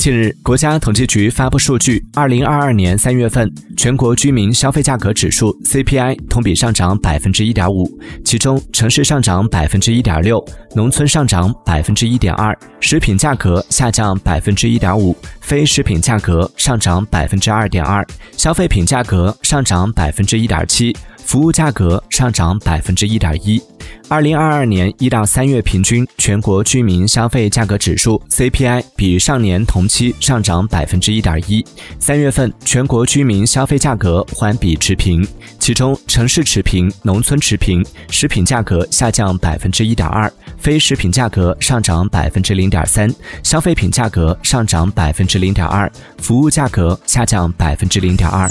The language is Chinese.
近日，国家统计局发布数据，二零二二年三月份全国居民消费价格指数 CPI 同比上涨百分之一点五，其中城市上涨百分之一点六，农村上涨百分之一点二，食品价格下降百分之一点五，非食品价格上涨百分之二点二，消费品价格上涨百分之一点七，服务价格上涨百分之一点一。二零二二年一到三月平均全国居民消费价格指数 CPI 比上年同期上涨百分之一点一。三月份全国居民消费价格环比持平，其中城市持平，农村持平。食品价格下降百分之一点二，非食品价格上涨百分之零点三，消费品价格上涨百分之零点二，服务价格下降百分之零点二。